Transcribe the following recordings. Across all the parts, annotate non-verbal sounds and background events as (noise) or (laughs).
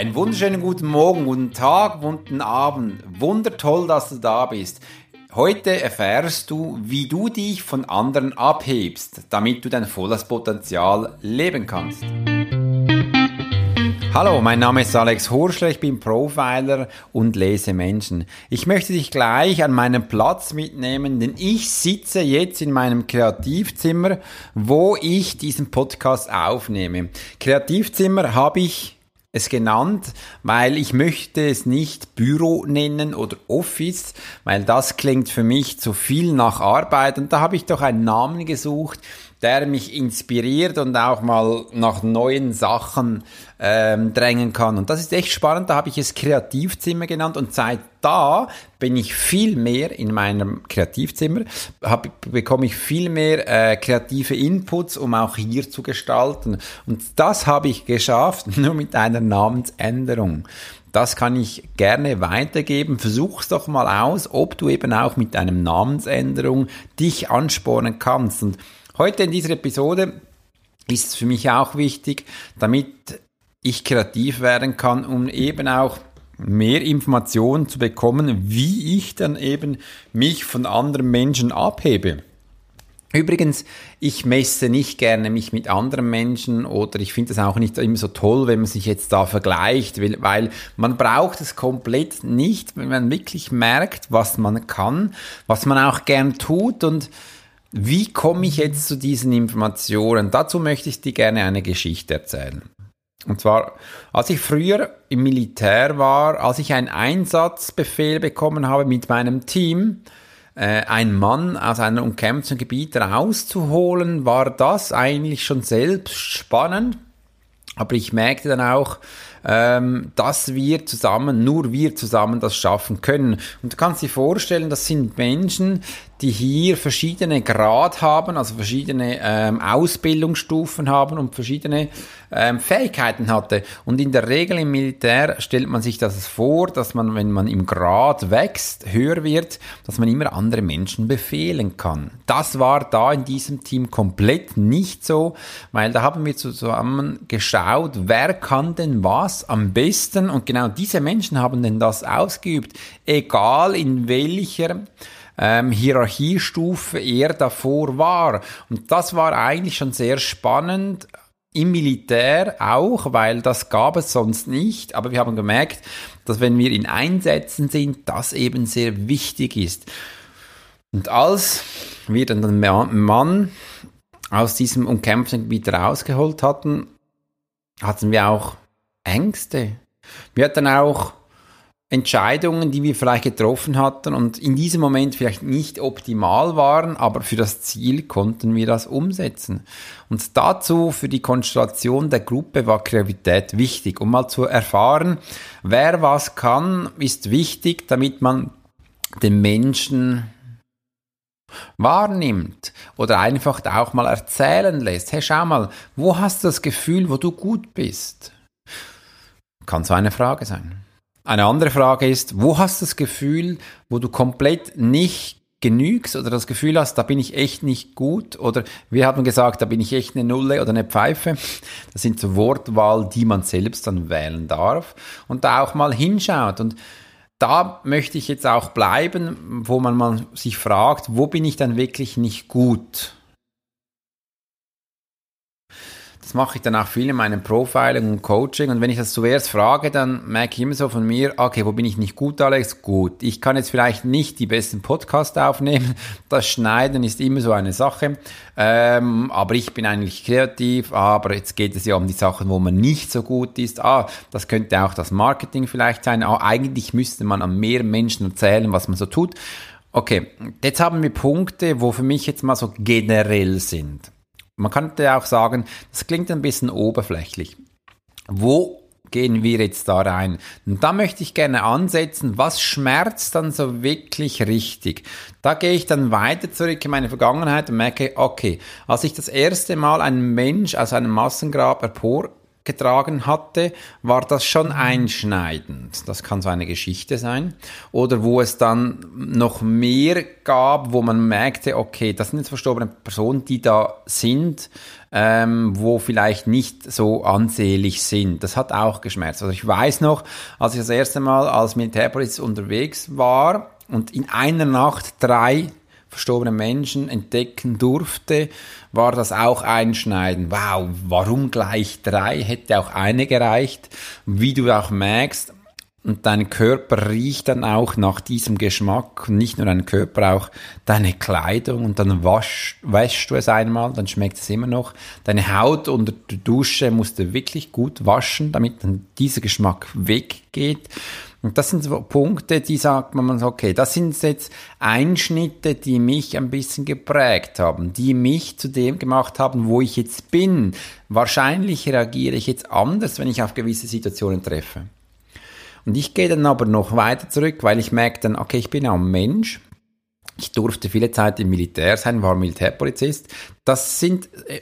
Einen wunderschönen guten Morgen, guten Tag, guten Abend. Wundertoll, dass du da bist. Heute erfährst du, wie du dich von anderen abhebst, damit du dein volles Potenzial leben kannst. Hallo, mein Name ist Alex Horschler, ich bin Profiler und lese Menschen. Ich möchte dich gleich an meinen Platz mitnehmen, denn ich sitze jetzt in meinem Kreativzimmer, wo ich diesen Podcast aufnehme. Kreativzimmer habe ich es genannt, weil ich möchte es nicht Büro nennen oder Office, weil das klingt für mich zu viel nach Arbeit. Und da habe ich doch einen Namen gesucht, der mich inspiriert und auch mal nach neuen Sachen ähm, drängen kann. Und das ist echt spannend. Da habe ich es Kreativzimmer genannt und seit da bin ich viel mehr in meinem Kreativzimmer, hab, bekomme ich viel mehr äh, kreative Inputs, um auch hier zu gestalten. Und das habe ich geschafft, (laughs) nur mit einer Namensänderung. Das kann ich gerne weitergeben. Versuch's doch mal aus, ob du eben auch mit einem Namensänderung dich anspornen kannst. Und Heute in dieser Episode ist es für mich auch wichtig, damit ich kreativ werden kann, um eben auch mehr Informationen zu bekommen, wie ich dann eben mich von anderen Menschen abhebe. Übrigens, ich messe nicht gerne mich mit anderen Menschen oder ich finde es auch nicht immer so toll, wenn man sich jetzt da vergleicht, weil man braucht es komplett nicht, wenn man wirklich merkt, was man kann, was man auch gern tut und wie komme ich jetzt zu diesen Informationen? Dazu möchte ich dir gerne eine Geschichte erzählen. Und zwar, als ich früher im Militär war, als ich einen Einsatzbefehl bekommen habe mit meinem Team, äh, einen Mann aus einem umkämpften Gebiet rauszuholen, war das eigentlich schon selbst spannend. Aber ich merkte dann auch, ähm, dass wir zusammen, nur wir zusammen das schaffen können. Und du kannst dir vorstellen, das sind Menschen, die hier verschiedene Grad haben, also verschiedene ähm, Ausbildungsstufen haben und verschiedene ähm, Fähigkeiten hatte. Und in der Regel im Militär stellt man sich das vor, dass man, wenn man im Grad wächst, höher wird, dass man immer andere Menschen befehlen kann. Das war da in diesem Team komplett nicht so, weil da haben wir zusammen geschaut, wer kann denn was am besten und genau diese Menschen haben denn das ausgeübt, egal in welcher ähm, Hierarchiestufe er davor war. Und das war eigentlich schon sehr spannend, im Militär auch, weil das gab es sonst nicht. Aber wir haben gemerkt, dass wenn wir in Einsätzen sind, das eben sehr wichtig ist. Und als wir dann den Mann aus diesem umkämpften Gebiet rausgeholt hatten, hatten wir auch Ängste. Wir hatten auch Entscheidungen, die wir vielleicht getroffen hatten und in diesem Moment vielleicht nicht optimal waren, aber für das Ziel konnten wir das umsetzen. Und dazu für die Konstellation der Gruppe war Kreativität wichtig. Um mal zu erfahren, wer was kann, ist wichtig, damit man den Menschen wahrnimmt oder einfach auch mal erzählen lässt. Hey, schau mal, wo hast du das Gefühl, wo du gut bist? Kann so eine Frage sein. Eine andere Frage ist, wo hast du das Gefühl, wo du komplett nicht genügst oder das Gefühl hast, da bin ich echt nicht gut oder wir haben gesagt, da bin ich echt eine Nulle oder eine Pfeife. Das sind so Wortwahl, die man selbst dann wählen darf und da auch mal hinschaut und da möchte ich jetzt auch bleiben, wo man mal sich fragt, wo bin ich dann wirklich nicht gut? Das mache ich dann auch viel in meinem Profiling und Coaching. Und wenn ich das zuerst frage, dann merke ich immer so von mir, okay, wo bin ich nicht gut, Alex? Gut. Ich kann jetzt vielleicht nicht die besten Podcasts aufnehmen. Das Schneiden ist immer so eine Sache. Ähm, aber ich bin eigentlich kreativ. Aber jetzt geht es ja um die Sachen, wo man nicht so gut ist. Ah, das könnte auch das Marketing vielleicht sein. Ah, eigentlich müsste man an mehr Menschen erzählen, was man so tut. Okay, jetzt haben wir Punkte, wo für mich jetzt mal so generell sind. Man könnte auch sagen, das klingt ein bisschen oberflächlich. Wo gehen wir jetzt da rein? Und da möchte ich gerne ansetzen, was schmerzt dann so wirklich richtig? Da gehe ich dann weiter zurück in meine Vergangenheit und merke, okay, als ich das erste Mal einen Mensch aus einem Massengrab empor getragen hatte, war das schon einschneidend. Das kann so eine Geschichte sein. Oder wo es dann noch mehr gab, wo man merkte, okay, das sind jetzt verstorbene Personen, die da sind, ähm, wo vielleicht nicht so ansehlich sind. Das hat auch geschmerzt. Also ich weiß noch, als ich das erste Mal als Militärpolizist unterwegs war und in einer Nacht drei verstorbene Menschen entdecken durfte, war das auch einschneidend. Wow, warum gleich drei? Hätte auch eine gereicht. Wie du auch merkst, und dein Körper riecht dann auch nach diesem Geschmack. Nicht nur dein Körper, auch deine Kleidung. Und dann wäschst du es einmal, dann schmeckt es immer noch. Deine Haut unter der Dusche musst du wirklich gut waschen, damit dann dieser Geschmack weggeht. Und das sind so Punkte, die sagt man, okay, das sind jetzt Einschnitte, die mich ein bisschen geprägt haben, die mich zu dem gemacht haben, wo ich jetzt bin. Wahrscheinlich reagiere ich jetzt anders, wenn ich auf gewisse Situationen treffe. Und ich gehe dann aber noch weiter zurück, weil ich merke dann, okay, ich bin auch Mensch. Ich durfte viele Zeit im Militär sein, war Militärpolizist. Das sind äh,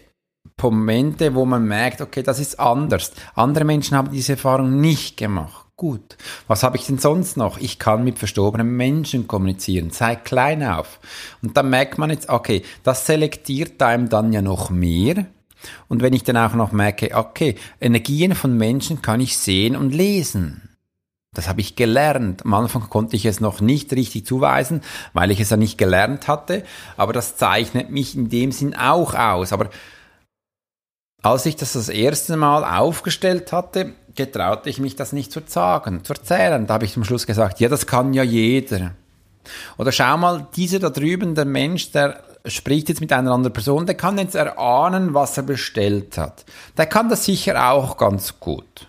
Momente, wo man merkt, okay, das ist anders. Andere Menschen haben diese Erfahrung nicht gemacht. Gut. Was habe ich denn sonst noch? Ich kann mit verstorbenen Menschen kommunizieren, seit klein auf. Und dann merkt man jetzt, okay, das selektiert einem dann ja noch mehr. Und wenn ich dann auch noch merke, okay, Energien von Menschen kann ich sehen und lesen. Das habe ich gelernt. Am Anfang konnte ich es noch nicht richtig zuweisen, weil ich es ja nicht gelernt hatte. Aber das zeichnet mich in dem Sinn auch aus. Aber als ich das das erste Mal aufgestellt hatte, getraute ich mich das nicht zu sagen, zu erzählen. Da habe ich zum Schluss gesagt, ja, das kann ja jeder. Oder schau mal, dieser da drüben, der Mensch, der spricht jetzt mit einer anderen Person, der kann jetzt erahnen, was er bestellt hat. Der kann das sicher auch ganz gut.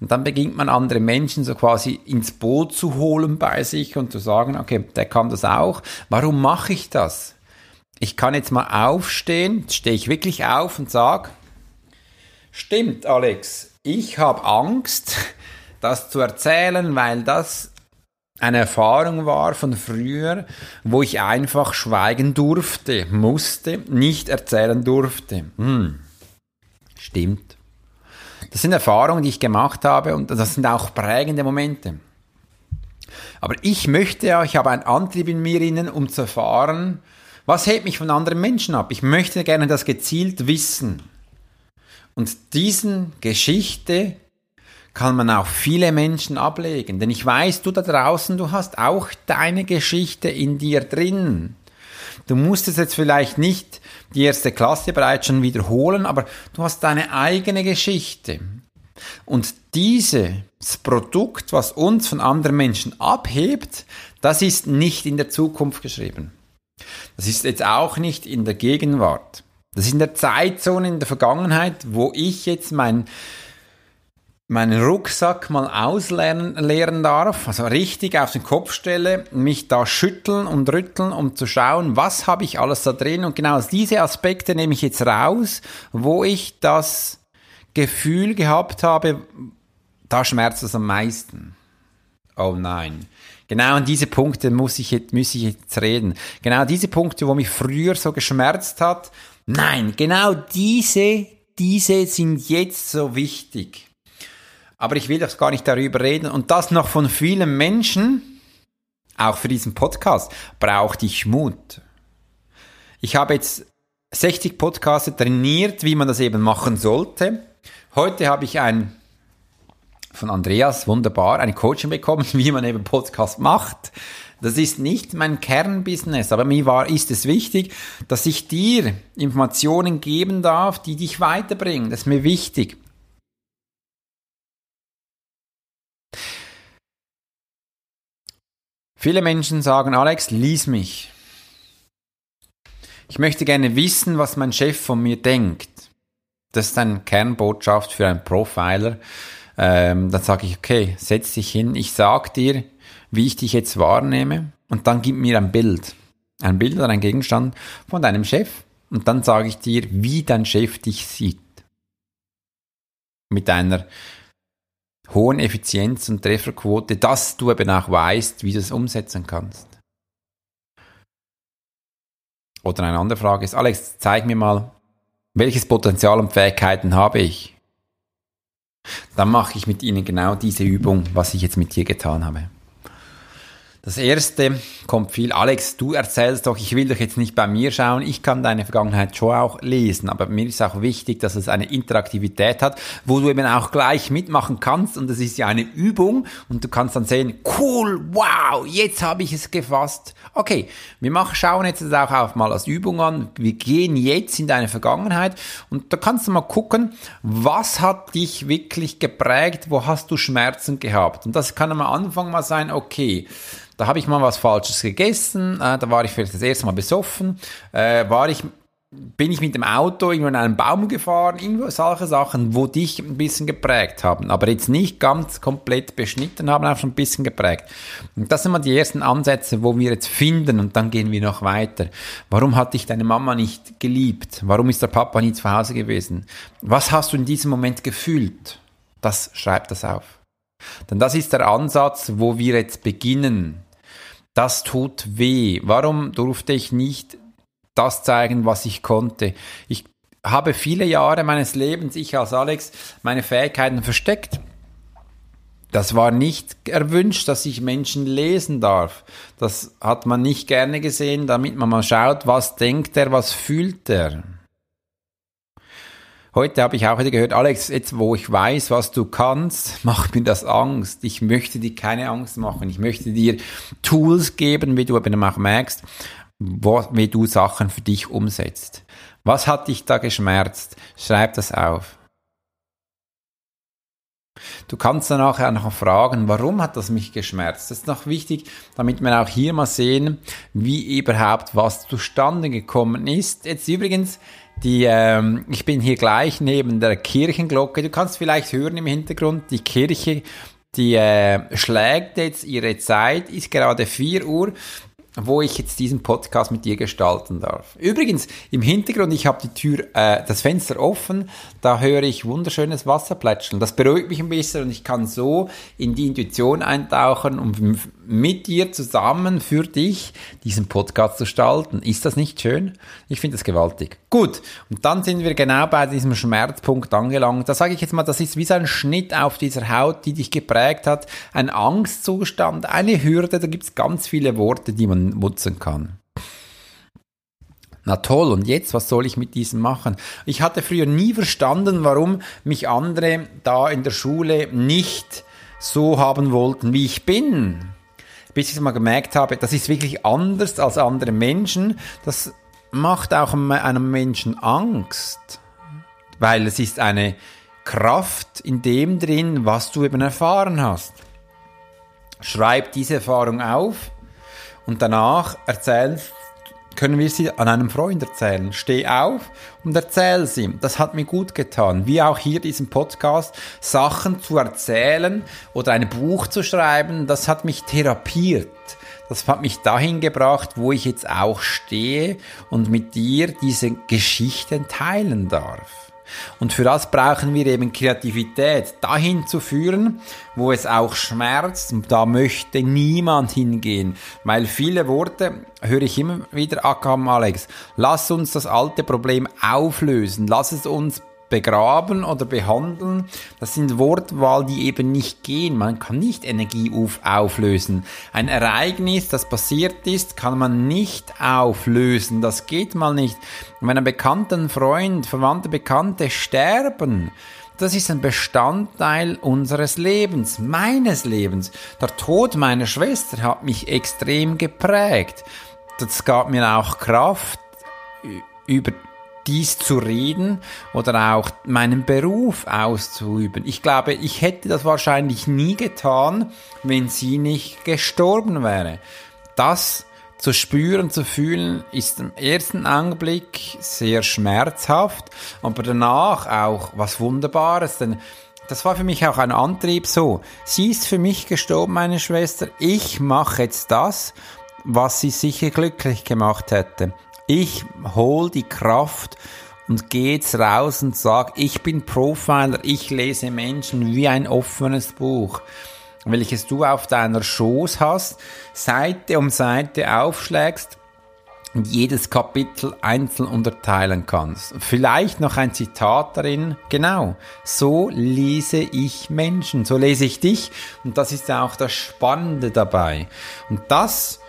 Und dann beginnt man andere Menschen so quasi ins Boot zu holen bei sich und zu sagen, okay, der kann das auch. Warum mache ich das? Ich kann jetzt mal aufstehen, stehe ich wirklich auf und sage, stimmt Alex, ich habe Angst, das zu erzählen, weil das eine Erfahrung war von früher, wo ich einfach schweigen durfte, musste, nicht erzählen durfte. Hm. Stimmt. Das sind Erfahrungen, die ich gemacht habe und das sind auch prägende Momente. Aber ich möchte ja, ich habe einen Antrieb in mir innen, um zu erfahren, was hält mich von anderen Menschen ab. Ich möchte gerne das gezielt wissen. Und diesen Geschichte kann man auch viele Menschen ablegen. Denn ich weiß, du da draußen, du hast auch deine Geschichte in dir drin. Du musst es jetzt vielleicht nicht die erste Klasse bereits schon wiederholen, aber du hast deine eigene Geschichte. Und dieses Produkt, was uns von anderen Menschen abhebt, das ist nicht in der Zukunft geschrieben. Das ist jetzt auch nicht in der Gegenwart. Das ist in der Zeitzone, in der Vergangenheit, wo ich jetzt mein, meinen Rucksack mal auslernen leeren darf, also richtig auf den Kopf stelle, mich da schütteln und rütteln, um zu schauen, was habe ich alles da drin. Und genau diese Aspekte nehme ich jetzt raus, wo ich das Gefühl gehabt habe, da schmerzt es am meisten. Oh nein. Genau an diese Punkte muss ich, jetzt, muss ich jetzt reden. Genau diese Punkte, wo mich früher so geschmerzt hat, Nein, genau diese, diese sind jetzt so wichtig. Aber ich will doch gar nicht darüber reden und das noch von vielen Menschen, auch für diesen Podcast, brauchte ich Mut. Ich habe jetzt 60 Podcasts trainiert, wie man das eben machen sollte. Heute habe ich ein von Andreas, wunderbar, ein Coaching bekommen, (laughs) wie man eben Podcast macht. Das ist nicht mein Kernbusiness, aber mir war, ist es wichtig, dass ich dir Informationen geben darf, die dich weiterbringen. Das ist mir wichtig. Viele Menschen sagen, Alex, lies mich. Ich möchte gerne wissen, was mein Chef von mir denkt. Das ist eine Kernbotschaft für einen Profiler. Ähm, dann sage ich, okay, setz dich hin, ich sag dir, wie ich dich jetzt wahrnehme und dann gib mir ein Bild. Ein Bild oder ein Gegenstand von deinem Chef und dann sage ich dir, wie dein Chef dich sieht. Mit einer hohen Effizienz und Trefferquote, dass du eben auch weißt, wie du es umsetzen kannst. Oder eine andere Frage ist, Alex, zeig mir mal, welches Potenzial und Fähigkeiten habe ich? Dann mache ich mit Ihnen genau diese Übung, was ich jetzt mit dir getan habe. Das erste kommt viel. Alex, du erzählst doch, ich will doch jetzt nicht bei mir schauen. Ich kann deine Vergangenheit schon auch lesen, aber mir ist auch wichtig, dass es eine Interaktivität hat, wo du eben auch gleich mitmachen kannst. Und das ist ja eine Übung und du kannst dann sehen, cool, wow, jetzt habe ich es gefasst. Okay, wir machen, schauen jetzt das auch, auch mal als Übung an. Wir gehen jetzt in deine Vergangenheit und da kannst du mal gucken, was hat dich wirklich geprägt, wo hast du Schmerzen gehabt. Und das kann am Anfang mal sein, okay, da habe ich mal was Falsches gegessen, äh, da war ich vielleicht das erste Mal besoffen, äh, war ich bin ich mit dem Auto irgendwo in einen Baum gefahren, irgendwo solche Sachen, wo dich ein bisschen geprägt haben, aber jetzt nicht ganz komplett beschnitten haben, auch schon ein bisschen geprägt. Und das sind mal die ersten Ansätze, wo wir jetzt finden und dann gehen wir noch weiter. Warum hat dich deine Mama nicht geliebt? Warum ist der Papa nie zu Hause gewesen? Was hast du in diesem Moment gefühlt? Das schreibt das auf. Denn das ist der Ansatz, wo wir jetzt beginnen das tut weh. Warum durfte ich nicht das zeigen, was ich konnte? Ich habe viele Jahre meines Lebens, ich als Alex, meine Fähigkeiten versteckt. Das war nicht erwünscht, dass ich Menschen lesen darf. Das hat man nicht gerne gesehen, damit man mal schaut, was denkt er, was fühlt er. Heute habe ich auch wieder gehört, Alex, jetzt wo ich weiß, was du kannst, macht mir das Angst. Ich möchte dir keine Angst machen. Ich möchte dir Tools geben, wie du eben auch merkst, wo, wie du Sachen für dich umsetzt. Was hat dich da geschmerzt? Schreib das auf. Du kannst dann nachher noch fragen, warum hat das mich geschmerzt? Das ist noch wichtig, damit wir auch hier mal sehen, wie überhaupt was zustande gekommen ist. Jetzt übrigens, die, ähm, ich bin hier gleich neben der Kirchenglocke. Du kannst vielleicht hören im Hintergrund, die Kirche, die äh, schlägt jetzt ihre Zeit, ist gerade 4 Uhr wo ich jetzt diesen Podcast mit dir gestalten darf. Übrigens, im Hintergrund, ich habe die Tür, äh, das Fenster offen, da höre ich wunderschönes Wasser plätschern. Das beruhigt mich ein bisschen und ich kann so in die Intuition eintauchen und mit dir zusammen für dich diesen Podcast zu gestalten. Ist das nicht schön? Ich finde das gewaltig. Gut, und dann sind wir genau bei diesem Schmerzpunkt angelangt. Da sage ich jetzt mal, das ist wie so ein Schnitt auf dieser Haut, die dich geprägt hat. Ein Angstzustand, eine Hürde, da gibt es ganz viele Worte, die man nutzen kann. Na toll, und jetzt, was soll ich mit diesem machen? Ich hatte früher nie verstanden, warum mich andere da in der Schule nicht so haben wollten, wie ich bin. Bis ich mal gemerkt habe, das ist wirklich anders als andere Menschen. Das macht auch einem Menschen Angst, weil es ist eine Kraft in dem drin, was du eben erfahren hast. Schreib diese Erfahrung auf und danach erzählen, können wir sie an einem Freund erzählen. Steh auf und erzähl sie. Das hat mir gut getan. Wie auch hier diesen Podcast, Sachen zu erzählen oder ein Buch zu schreiben, das hat mich therapiert. Das hat mich dahin gebracht, wo ich jetzt auch stehe und mit dir diese Geschichten teilen darf. Und für das brauchen wir eben Kreativität, dahin zu führen, wo es auch schmerzt. Und da möchte niemand hingehen, weil viele Worte höre ich immer wieder, Akam Alex, lass uns das alte Problem auflösen, lass es uns begraben oder behandeln, das sind Wortwahl, die eben nicht gehen. Man kann nicht Energie auf auflösen. Ein Ereignis, das passiert ist, kann man nicht auflösen. Das geht mal nicht. Wenn ein bekannter Freund, verwandte Bekannte sterben, das ist ein Bestandteil unseres Lebens, meines Lebens. Der Tod meiner Schwester hat mich extrem geprägt. Das gab mir auch Kraft, über dies zu reden oder auch meinen Beruf auszuüben. Ich glaube, ich hätte das wahrscheinlich nie getan, wenn sie nicht gestorben wäre. Das zu spüren, zu fühlen, ist im ersten Augenblick sehr schmerzhaft, aber danach auch was Wunderbares, denn das war für mich auch ein Antrieb so. Sie ist für mich gestorben, meine Schwester. Ich mache jetzt das, was sie sicher glücklich gemacht hätte. Ich hol die Kraft und gehe jetzt raus und sag, ich bin Profiler, ich lese Menschen wie ein offenes Buch, welches du auf deiner Schoß hast, Seite um Seite aufschlägst und jedes Kapitel einzeln unterteilen kannst. Vielleicht noch ein Zitat darin. Genau. So lese ich Menschen. So lese ich dich. Und das ist ja auch das Spannende dabei. Und das,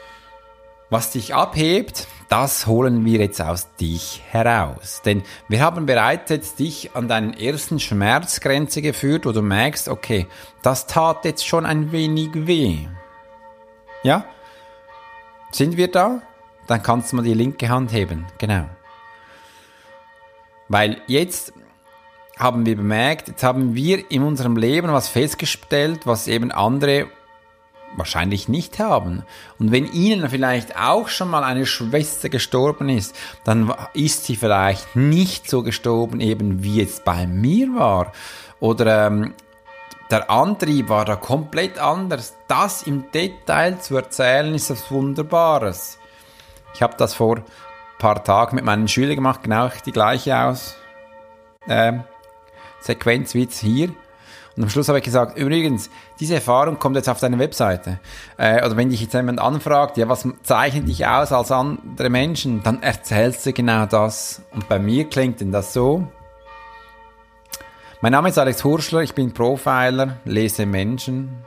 was dich abhebt, das holen wir jetzt aus dich heraus. Denn wir haben bereits dich an deinen ersten Schmerzgrenze geführt, wo du merkst, okay, das tat jetzt schon ein wenig weh. Ja? Sind wir da? Dann kannst du mal die linke Hand heben. Genau. Weil jetzt haben wir bemerkt, jetzt haben wir in unserem Leben was festgestellt, was eben andere wahrscheinlich nicht haben. Und wenn ihnen vielleicht auch schon mal eine Schwester gestorben ist, dann ist sie vielleicht nicht so gestorben, eben wie es bei mir war. Oder ähm, der Antrieb war da komplett anders. Das im Detail zu erzählen, ist etwas Wunderbares. Ich habe das vor ein paar Tagen mit meinen Schülern gemacht, genau die gleiche aus äh, Sequenz wie jetzt hier. Und am Schluss habe ich gesagt, übrigens, diese Erfahrung kommt jetzt auf deine Webseite. Äh, oder wenn dich jetzt jemand anfragt, ja, was zeichnet dich aus als andere Menschen, dann erzählst du genau das. Und bei mir klingt denn das so. Mein Name ist Alex Hurschler, ich bin Profiler, lese Menschen,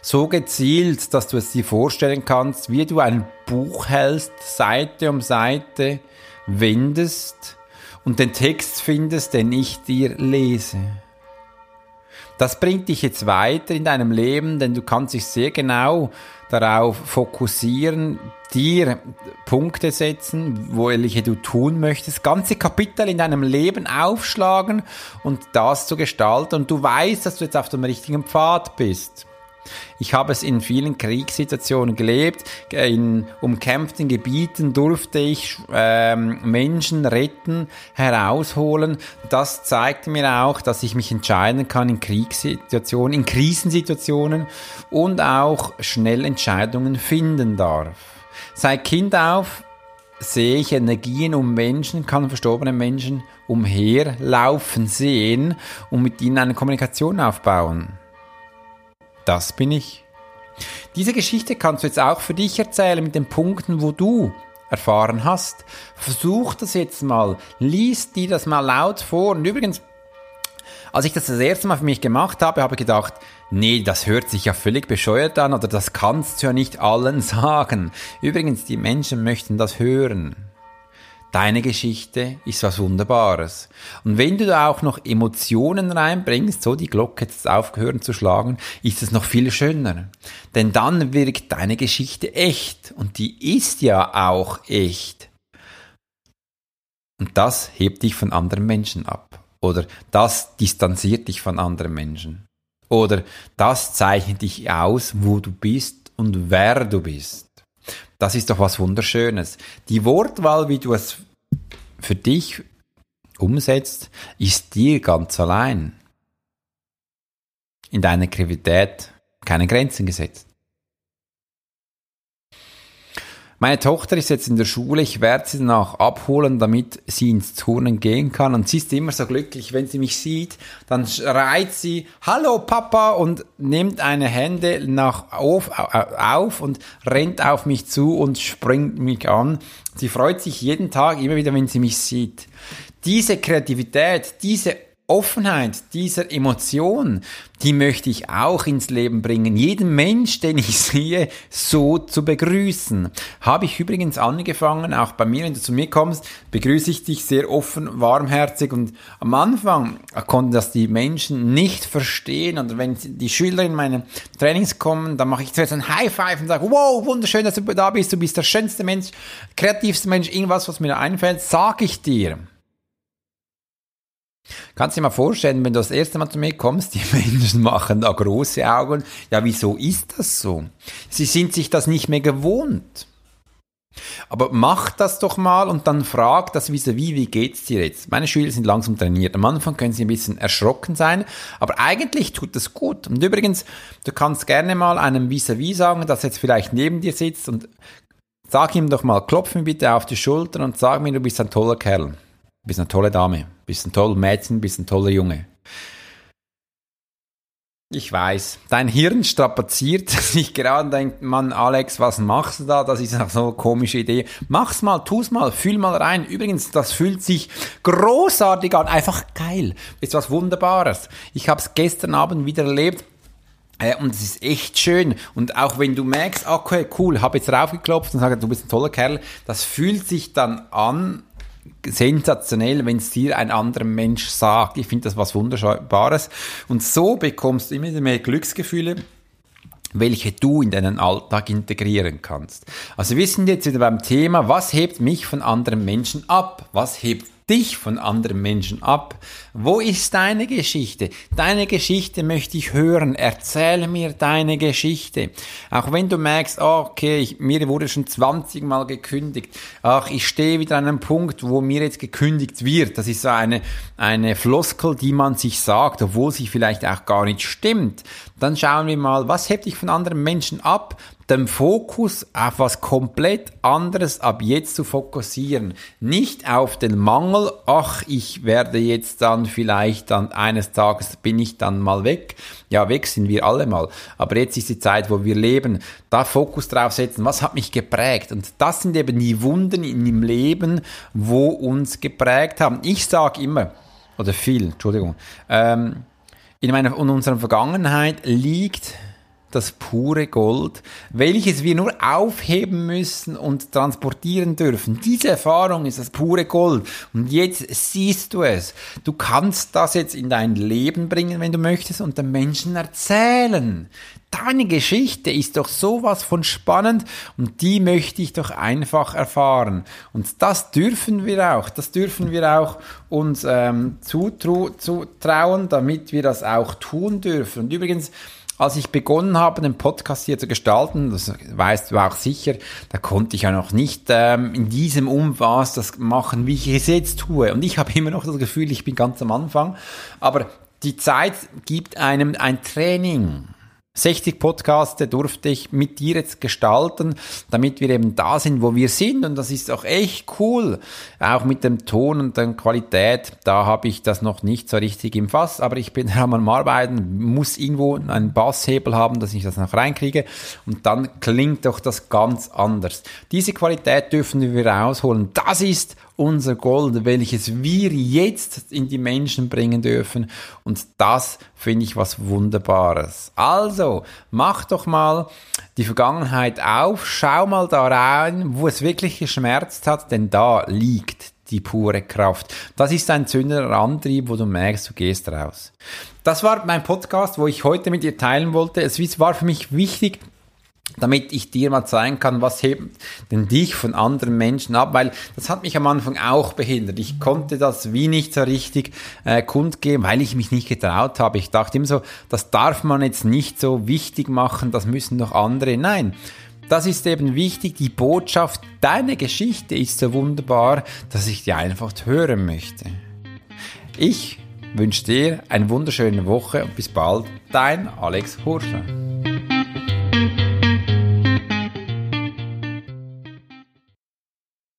so gezielt, dass du es dir vorstellen kannst, wie du ein Buch hältst, Seite um Seite wendest und den Text findest, den ich dir lese. Das bringt dich jetzt weiter in deinem Leben, denn du kannst dich sehr genau darauf fokussieren, dir Punkte setzen, welche du tun möchtest, ganze Kapitel in deinem Leben aufschlagen und das zu gestalten und du weißt, dass du jetzt auf dem richtigen Pfad bist. Ich habe es in vielen Kriegssituationen gelebt. In umkämpften Gebieten durfte ich ähm, Menschen retten, herausholen. Das zeigt mir auch, dass ich mich entscheiden kann in Kriegssituationen, in Krisensituationen und auch schnell Entscheidungen finden darf. Seit Kind auf sehe ich Energien um Menschen, kann verstorbene Menschen umherlaufen sehen und mit ihnen eine Kommunikation aufbauen. Das bin ich. Diese Geschichte kannst du jetzt auch für dich erzählen mit den Punkten, wo du erfahren hast. Versuch das jetzt mal. Lies dir das mal laut vor. Und übrigens, als ich das das erste Mal für mich gemacht habe, habe ich gedacht, nee, das hört sich ja völlig bescheuert an oder das kannst du ja nicht allen (laughs) sagen. Übrigens, die Menschen möchten das hören. Deine Geschichte ist was Wunderbares. Und wenn du da auch noch Emotionen reinbringst, so die Glocke jetzt aufgehört zu schlagen, ist es noch viel schöner. Denn dann wirkt deine Geschichte echt. Und die ist ja auch echt. Und das hebt dich von anderen Menschen ab. Oder das distanziert dich von anderen Menschen. Oder das zeichnet dich aus, wo du bist und wer du bist. Das ist doch was Wunderschönes. Die Wortwahl, wie du es für dich umsetzt, ist dir ganz allein. In deiner Kreativität keine Grenzen gesetzt. Meine Tochter ist jetzt in der Schule, ich werde sie danach abholen, damit sie ins Turnen gehen kann. Und sie ist immer so glücklich, wenn sie mich sieht. Dann schreit sie, Hallo Papa, und nimmt eine Hände nach auf, auf und rennt auf mich zu und springt mich an. Sie freut sich jeden Tag immer wieder, wenn sie mich sieht. Diese Kreativität, diese Offenheit dieser Emotion, die möchte ich auch ins Leben bringen. Jeden Mensch, den ich sehe, so zu begrüßen. Habe ich übrigens angefangen, auch bei mir, wenn du zu mir kommst, begrüße ich dich sehr offen, warmherzig und am Anfang konnten das die Menschen nicht verstehen und wenn die Schüler in meine Trainings kommen, dann mache ich zuerst ein High Five und sage, wow, wunderschön, dass du da bist, du bist der schönste Mensch, kreativste Mensch, irgendwas, was mir da einfällt, sage ich dir. Kannst du dir mal vorstellen, wenn du das erste Mal zu mir kommst, die (laughs) Menschen machen da große Augen. Ja, wieso ist das so? Sie sind sich das nicht mehr gewohnt. Aber mach das doch mal und dann frag das vis wie, wie geht's dir jetzt? Meine Schüler sind langsam trainiert. Am Anfang können sie ein bisschen erschrocken sein, aber eigentlich tut das gut. Und übrigens, du kannst gerne mal einem vis vis sagen, das jetzt vielleicht neben dir sitzt und sag ihm doch mal, klopf mir bitte auf die Schulter und sag mir, du bist ein toller Kerl. Du bist eine tolle Dame, bist ein toller Mädchen, bist ein toller Junge. Ich weiß, dein Hirn strapaziert (laughs) sich gerade und denkt, Mann, Alex, was machst du da? Das ist auch so eine komische Idee. Mach's mal, tu's mal, fühl mal rein. Übrigens, das fühlt sich großartig an, einfach geil. Ist was Wunderbares. Ich habe es gestern Abend wieder erlebt. Äh, und es ist echt schön. Und auch wenn du merkst, okay, cool, habe jetzt raufgeklopft und sage, du bist ein toller Kerl, das fühlt sich dann an, sensationell, wenn es dir ein anderer Mensch sagt. Ich finde das was Wunderbares. Und so bekommst du immer mehr Glücksgefühle welche du in deinen Alltag integrieren kannst. Also wir sind jetzt wieder beim Thema, was hebt mich von anderen Menschen ab? Was hebt dich von anderen Menschen ab? Wo ist deine Geschichte? Deine Geschichte möchte ich hören. Erzähle mir deine Geschichte. Auch wenn du merkst, oh, okay, ich, mir wurde schon 20 Mal gekündigt. Ach, ich stehe wieder an einem Punkt, wo mir jetzt gekündigt wird. Das ist so eine, eine Floskel, die man sich sagt, obwohl sie vielleicht auch gar nicht stimmt. Dann schauen wir mal, was hebt dich von anderen Menschen ab? den Fokus auf was komplett anderes ab jetzt zu fokussieren. Nicht auf den Mangel, ach, ich werde jetzt dann vielleicht dann eines Tages bin ich dann mal weg. Ja, weg sind wir alle mal. Aber jetzt ist die Zeit, wo wir leben. Da Fokus drauf setzen. Was hat mich geprägt? Und das sind eben die Wunden in dem Leben, wo uns geprägt haben. Ich sage immer, oder viel, Entschuldigung, ähm, in meiner, in unserer Vergangenheit liegt das pure Gold, welches wir nur aufheben müssen und transportieren dürfen. Diese Erfahrung ist das pure Gold. Und jetzt siehst du es. Du kannst das jetzt in dein Leben bringen, wenn du möchtest, und den Menschen erzählen. Deine Geschichte ist doch sowas von spannend und die möchte ich doch einfach erfahren. Und das dürfen wir auch, das dürfen wir auch uns ähm, zutrauen, damit wir das auch tun dürfen. Und übrigens, als ich begonnen habe, den Podcast hier zu gestalten, das weißt du auch sicher, da konnte ich ja noch nicht ähm, in diesem Umfass das machen, wie ich es jetzt tue. Und ich habe immer noch das Gefühl, ich bin ganz am Anfang. Aber die Zeit gibt einem ein Training. 60 Podcasts durfte ich mit dir jetzt gestalten, damit wir eben da sind, wo wir sind. Und das ist auch echt cool. Auch mit dem Ton und der Qualität. Da habe ich das noch nicht so richtig im Fass, aber ich bin (laughs) am Arbeiten, muss irgendwo einen Basshebel haben, dass ich das noch reinkriege. Und dann klingt doch das ganz anders. Diese Qualität dürfen wir rausholen. Das ist unser Gold, welches wir jetzt in die Menschen bringen dürfen. Und das finde ich was Wunderbares. Also, mach doch mal die Vergangenheit auf, schau mal da rein, wo es wirklich geschmerzt hat, denn da liegt die pure Kraft. Das ist ein zündender Antrieb, wo du merkst, du gehst raus. Das war mein Podcast, wo ich heute mit dir teilen wollte. Es war für mich wichtig, damit ich dir mal zeigen kann, was hebt denn dich von anderen Menschen ab, weil das hat mich am Anfang auch behindert. Ich konnte das wie nicht so richtig äh, kundgeben, weil ich mich nicht getraut habe. Ich dachte immer so, das darf man jetzt nicht so wichtig machen, das müssen doch andere. Nein, das ist eben wichtig, die Botschaft, deine Geschichte ist so wunderbar, dass ich die einfach hören möchte. Ich wünsche dir eine wunderschöne Woche und bis bald, dein Alex Hurscher.